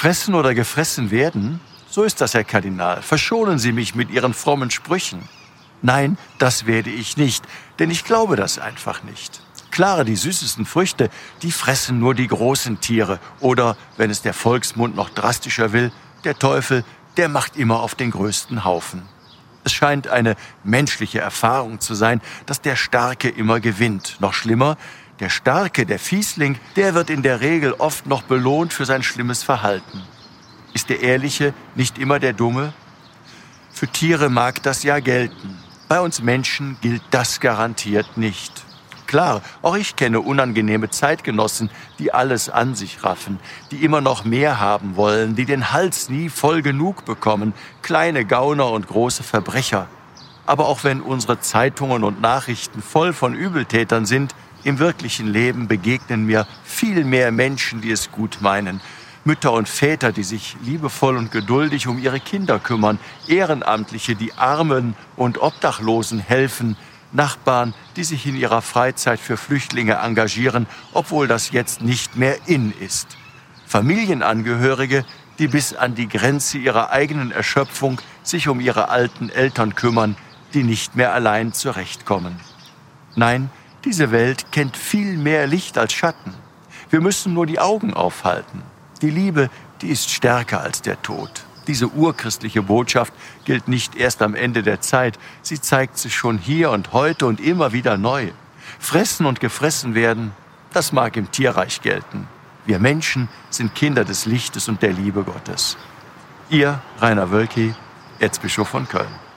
Fressen oder gefressen werden? So ist das, Herr Kardinal. Verschonen Sie mich mit Ihren frommen Sprüchen. Nein, das werde ich nicht, denn ich glaube das einfach nicht. Klar, die süßesten Früchte, die fressen nur die großen Tiere. Oder, wenn es der Volksmund noch drastischer will, der Teufel, der macht immer auf den größten Haufen. Es scheint eine menschliche Erfahrung zu sein, dass der Starke immer gewinnt. Noch schlimmer, der Starke, der Fiesling, der wird in der Regel oft noch belohnt für sein schlimmes Verhalten. Ist der Ehrliche nicht immer der Dumme? Für Tiere mag das ja gelten. Bei uns Menschen gilt das garantiert nicht. Klar, auch ich kenne unangenehme Zeitgenossen, die alles an sich raffen, die immer noch mehr haben wollen, die den Hals nie voll genug bekommen, kleine Gauner und große Verbrecher. Aber auch wenn unsere Zeitungen und Nachrichten voll von Übeltätern sind, im wirklichen Leben begegnen mir viel mehr Menschen, die es gut meinen. Mütter und Väter, die sich liebevoll und geduldig um ihre Kinder kümmern, Ehrenamtliche, die Armen und Obdachlosen helfen, Nachbarn, die sich in ihrer Freizeit für Flüchtlinge engagieren, obwohl das jetzt nicht mehr in ist. Familienangehörige, die bis an die Grenze ihrer eigenen Erschöpfung sich um ihre alten Eltern kümmern, die nicht mehr allein zurechtkommen. Nein, diese Welt kennt viel mehr Licht als Schatten. Wir müssen nur die Augen aufhalten. Die Liebe, die ist stärker als der Tod. Diese urchristliche Botschaft gilt nicht erst am Ende der Zeit, sie zeigt sich schon hier und heute und immer wieder neu. Fressen und gefressen werden, das mag im Tierreich gelten. Wir Menschen sind Kinder des Lichtes und der Liebe Gottes. Ihr Rainer Wölki, Erzbischof von Köln.